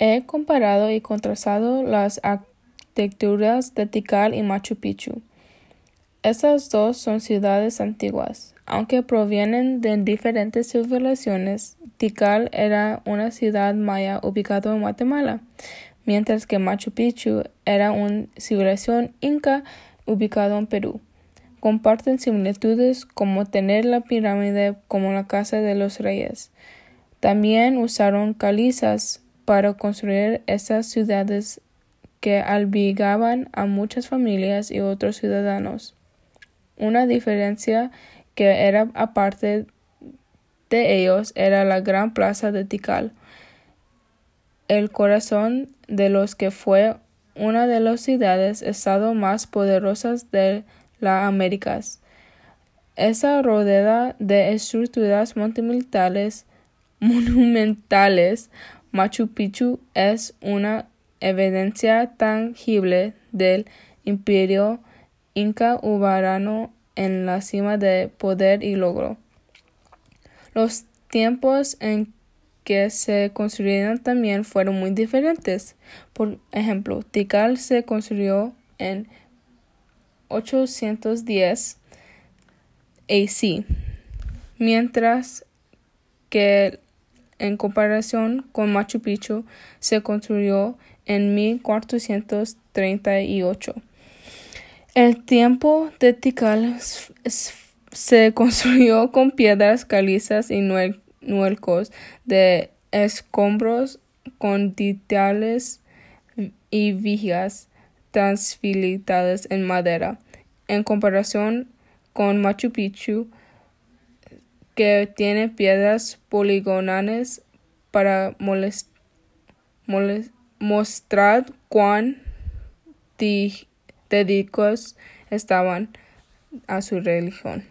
He comparado y contrastado las arquitecturas de Tikal y Machu Picchu. Estas dos son ciudades antiguas. Aunque provienen de diferentes civilizaciones, Tikal era una ciudad maya ubicada en Guatemala, mientras que Machu Picchu era una civilización inca ubicada en Perú. Comparten similitudes como tener la pirámide como la casa de los reyes. También usaron calizas para construir estas ciudades que albergaban a muchas familias y otros ciudadanos. Una diferencia que era aparte de ellos era la gran plaza de Tikal, el corazón de los que fue una de las ciudades estado más poderosas de las Américas. Esa rodeada de estructuras monumentales, monumentales, Machu Picchu es una evidencia tangible del imperio inca ubarano en la cima de poder y logro. Los tiempos en que se construyeron también fueron muy diferentes. Por ejemplo, Tikal se construyó en 810 AC, mientras que en comparación con Machu Picchu se construyó en 1438. El tiempo de Tikal se construyó con piedras calizas y nuelcos de escombros con y vigas transfilitadas en madera, en comparación con Machu Picchu, que tiene piedras poligonales para mostrar cuán dedicados estaban a su religión.